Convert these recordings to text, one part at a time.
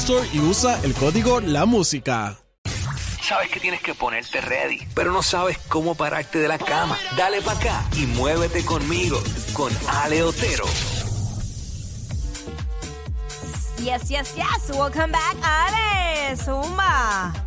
Store y usa el código La Música. Sabes que tienes que ponerte ready, pero no sabes cómo pararte de la cama. Dale para acá y muévete conmigo, con Ale Otero. Yes, yes, yes. Welcome back, Ale. Zumba.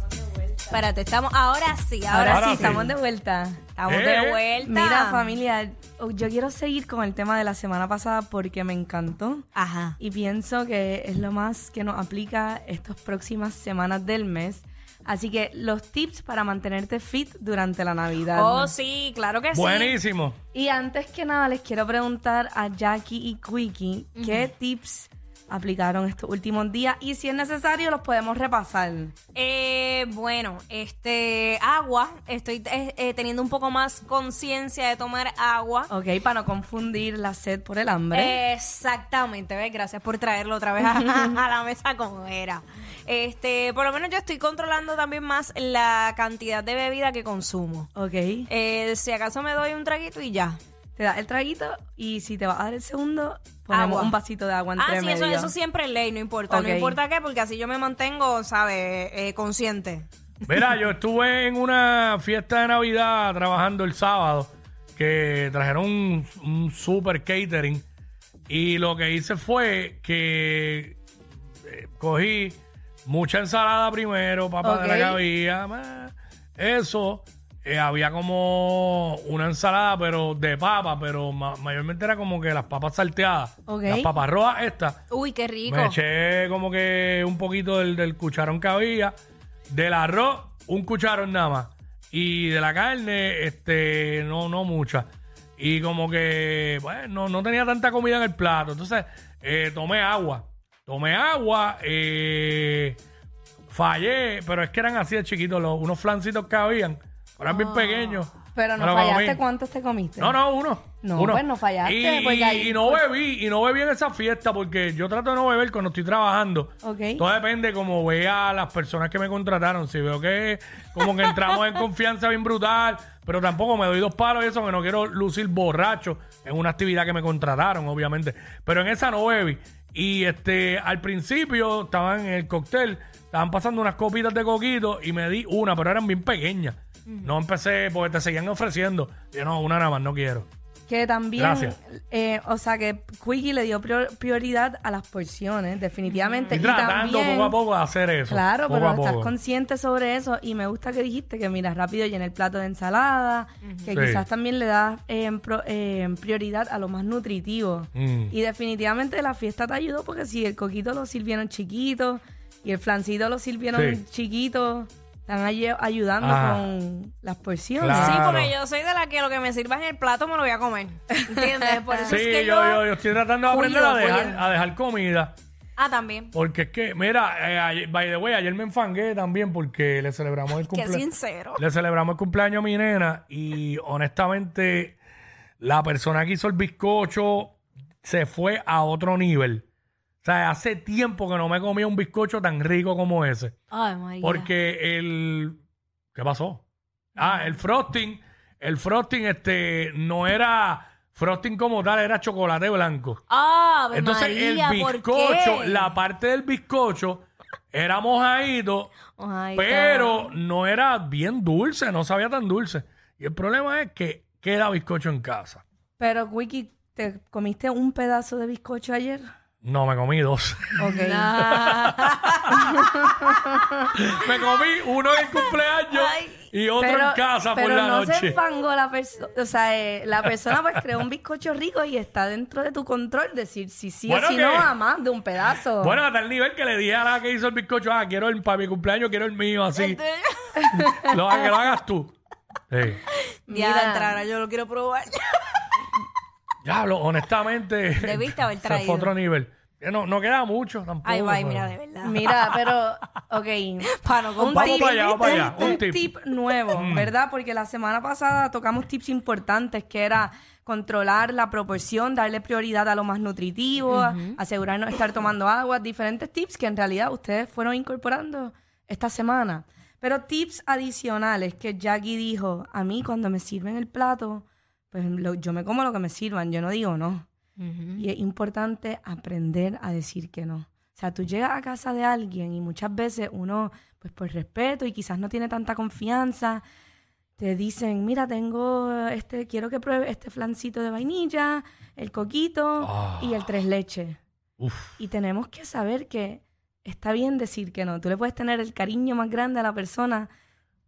Espérate, estamos. Ahora sí, ahora, Ahora sí, sí. estamos de vuelta. Estamos Eh. de vuelta. Mira, familia, oh, yo quiero seguir con el tema de la semana pasada porque me encantó Ajá. y pienso que es lo más que nos aplica estas próximas semanas del mes. Así que los tips para mantenerte fit durante la Navidad. Oh, sí, claro que sí. Buenísimo. Y antes que nada les quiero preguntar a Jackie y Quickie qué tips aplicaron estos últimos días y si es necesario los podemos repasar. Eh, bueno, este, agua. Estoy eh, eh, teniendo un poco más conciencia de tomar agua. Ok, para no confundir la sed por el hambre. Exactamente, ¿ves? Gracias por traerlo otra vez a, a la mesa como era. Este, por lo menos yo estoy controlando también más la cantidad de bebida que consumo. ok. Eh, si acaso me doy un traguito y ya. Te das el traguito y si te vas a dar el segundo, ponemos Agua. un vasito de agua entre Ah, sí, eso, medio. eso siempre es ley, no importa. Ok. No importa qué, porque así yo me mantengo, ¿sabes? Eh, consciente. Mira, yo estuve en una fiesta de Navidad trabajando el sábado que trajeron un, un super catering y lo que hice fue que eh, cogí mucha ensalada primero, papa de la Ok. que había, ma, eso. Eh, había como una ensalada, pero de papa, pero ma- mayormente era como que las papas salteadas. Ok. Las papas rojas estas. Uy, qué rico. Me eché como que un poquito del, del cucharón que había. Del arroz, un cucharón nada más. Y de la carne, este, no, no mucha. Y como que, bueno, no, no tenía tanta comida en el plato. Entonces, eh, tomé agua. Tomé agua, eh, fallé, pero es que eran así de chiquitos, los, unos flancitos que habían. Eran bien pequeños. Pero Me no lo fallaste, comí. ¿cuántos te comiste? No, no, uno. No, uno. pues no fallaste, Y, porque ahí- y no bebí, y no bebí en esa fiesta porque yo trato de no beber cuando estoy trabajando. Ok. Todo depende como vea a las personas que me contrataron. Si veo que como que entramos en confianza bien brutal, pero tampoco me doy dos palos y eso, que no quiero lucir borracho en una actividad que me contrataron, obviamente. Pero en esa no bebí. Y este, al principio estaban en el cóctel, estaban pasando unas copitas de coquito y me di una, pero eran bien pequeñas. No empecé porque te seguían ofreciendo. Yo no, una nada más, no quiero. Que también, Gracias. eh, o sea, que Quickie le dio prior- prioridad a las porciones, definitivamente. Estoy Y tratando también- poco a poco de hacer eso. Claro, poco pero a estás poco. consciente sobre eso y me gusta que dijiste que mira rápido llena el plato de ensalada, que Sí. quizás también le das eh, pro- eh, prioridad a lo más nutritivo. Mm. Y definitivamente la fiesta te ayudó porque si el coquito lo sirvieron chiquito y el flancito lo sirvieron Sí. chiquito, están ay- ayudando Ah. con las porciones. Claro. Sí, porque yo soy de la que lo que me sirva en el plato me lo voy a comer. ¿Entiendes? Por eso Sí, es que yo, yo... estoy tratando de aprender Cuido, a dejar, cuido. a dejar comida. Ah, también. Porque es que, mira, eh, ayer- by the way, ayer me enfangué también porque le celebramos el Qué cumpleaños. sincero. Le celebramos el cumpleaños a mi nena y honestamente la persona que hizo el bizcocho se fue a otro nivel. O sea, hace tiempo que no me comía un bizcocho tan rico como ese. Ay, María. Porque el. ¿Qué pasó? Ah, el frosting. El frosting, este, no era frosting como tal, era chocolate blanco. Ah, Ave Entonces, María, el ¿por bizcocho, la parte del bizcocho era mojadito, Ay, pero no era bien dulce, no sabía tan dulce. Y el problema es que queda bizcocho en casa. Pero, Wiki, ¿te comiste un pedazo de bizcocho ayer? No, me comí dos. Ok. me comí uno en el cumpleaños y otro en casa por pero la no se noche. enfangó la persona. O sea, eh, la persona pues creó un bizcocho rico y está dentro de tu control decir si sí Bueno, o si que- no a más de un pedazo. Bueno, a tal nivel que le dije a la que hizo el bizcocho, ah, quiero el, para mi cumpleaños, quiero el mío, así. lo, que lo hagas tú. Sí. Mira. entrar, yo lo quiero probar. Diablo, honestamente. Debiste haber se fue a traído. otro nivel. Que No, no queda mucho tampoco. Ay, pero- mira, de verdad. Mira, pero, ok. Para no Un Vamos tip, para allá, vamos para allá. un Un tip. Mm. tip nuevo, ¿verdad? Porque la semana pasada tocamos tips importantes que era controlar la proporción, darle prioridad a lo más nutritivo, asegurarnos de estar tomando agua, diferentes tips que en realidad ustedes fueron incorporando esta semana. Pero tips adicionales que Jackie dijo, a mí cuando me sirven el plato, pues lo- yo me como lo que me sirvan, yo no digo no. Y es importante aprender a decir que no. O sea, tú llegas a casa de alguien y muchas veces uno, pues por respeto y quizás no tiene tanta confianza, te dicen, mira, tengo este, quiero que pruebe este flancito de vainilla, el coquito Ah. y el tres leches. Uf. Y tenemos que saber que está bien decir que no. Tú le puedes tener el cariño más grande a la persona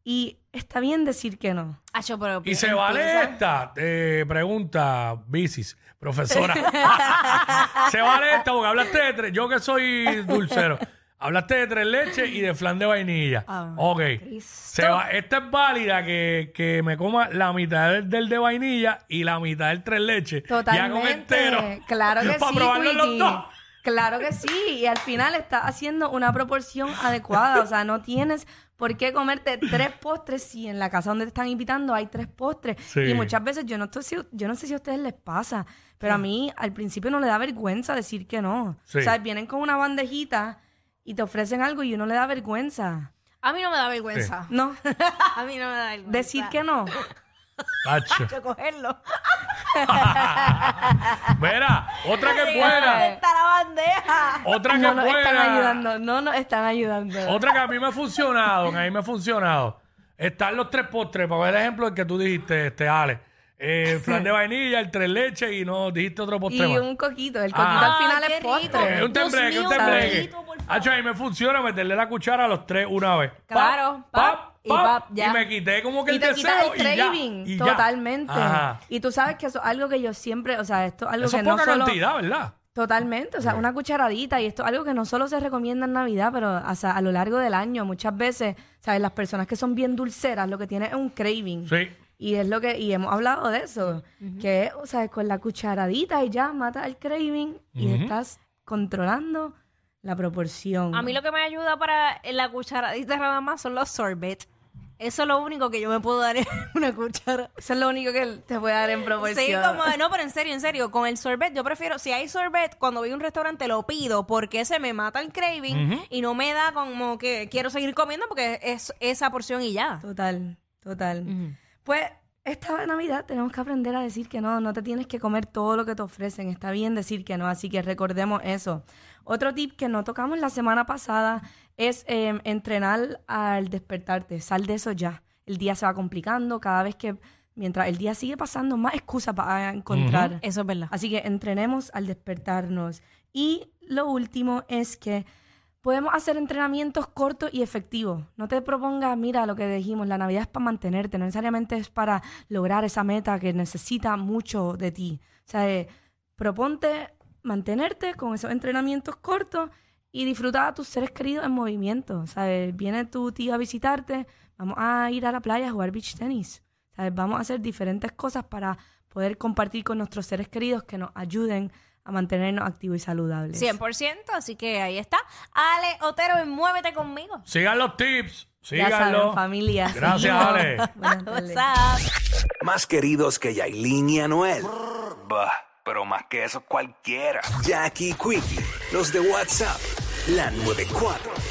y está bien decir que no. Pero Y se vale esta, eh, pregunta Bicis, profesora. se vale esta porque hablaste de tres, yo que soy dulcero, hablaste de tres leches y de flan de vainilla. Ah. ok. Se va, esta es válida que, que me coma la mitad del, del de vainilla y la mitad del tres leches. Ya con Totalmente. entero. Claro que Para sí, probarlo los Quickie. dos. Claro que sí. Y al final estás haciendo una proporción adecuada. O sea, no tienes por qué comerte tres postres si en la casa donde te están invitando hay tres postres. Sí. Y muchas veces yo no, estoy, yo no sé si a ustedes les pasa, pero a mí al principio no le da vergüenza decir que no. Sí. O sea, vienen con una bandejita y te ofrecen algo y uno le da vergüenza. A mí no me da vergüenza. No, A mí no me da vergüenza. decir que no. Tacho. Yo cogerlo. Mira, otra que es buena. ¿Dónde está la bandeja? Otra que No es nos están buena. ayudando, no nos están ayudando. Otra que a mí me ha funcionado, que a mí me ha funcionado. Están los tres postres, para ver el ejemplo del que tú dijiste, este, Ale. Eh, el flan de vainilla, el tres leches y no dijiste otro postre Y más. un coquito. El coquito Ah. al final Ah, qué es rico. postre. Eh, un Dios tembleque, un tembleque. Por favor. Hacho, me funciona meterle la cuchara a los tres una vez. Pap, Claro, pap, y pap, ya. Y me quité como que Y el te deseo el y ya, craving, y ya. totalmente. Ajá. Y tú sabes que eso es algo que yo siempre, o sea, esto es algo Eso que es no poca solo... cantidad, ¿verdad? Totalmente, o sea, una cucharadita y esto es algo que no solo se recomienda en Navidad, pero o sea, a lo largo del año muchas veces, ¿sabes? Las personas que son bien dulceras lo que tienen es un craving. Sí. Y es lo que y hemos hablado de eso, que o sea, con la cucharadita y ya mata el craving y estás controlando la proporción. A mí lo que me ayuda para la cucharadita nada más son los sorbet. Eso es lo único que yo me puedo dar en una cuchara. Eso es lo único que te puede dar en proporción. Sí, como, no, pero en serio, en serio, con el sorbet yo prefiero, si hay sorbet, cuando voy a un restaurante lo pido porque se me mata el craving y no me da como que quiero seguir comiendo porque es esa porción y ya. Total, total. Pues esta Navidad tenemos que aprender a decir que no, no te tienes que comer todo lo que te ofrecen, está bien decir que no, así que recordemos eso. Otro tip que no tocamos la semana pasada es eh, entrenar al despertarte, sal de eso ya. El día se va complicando, cada vez que, mientras el día sigue pasando, más excusas vas a encontrar. Eso es verdad. Así que entrenemos al despertarnos. Y lo último es que podemos hacer entrenamientos cortos y efectivos. No te propongas, mira lo que dijimos, la Navidad es para mantenerte, no necesariamente es para lograr esa meta que necesita mucho de ti. O sea, eh, proponte mantenerte con esos entrenamientos cortos y disfrutar a tus seres queridos en movimiento. ¿Sabes? Viene tu tío a visitarte, vamos a ir a la playa a jugar beach tenis. ¿Sabes? Vamos a hacer diferentes cosas para poder compartir con nuestros seres queridos que nos ayuden a mantenernos activos y saludables. 100%, así que ahí está. Ale Otero, y muévete conmigo. Sigan los tips. Ya saben, Síganlo. familia. Gracias, Ale. Buenas tardes. Más queridos que Yailin y Anuel. Bah, pero más que eso cualquiera. Jackie Quickie, los de WhatsApp, la 94.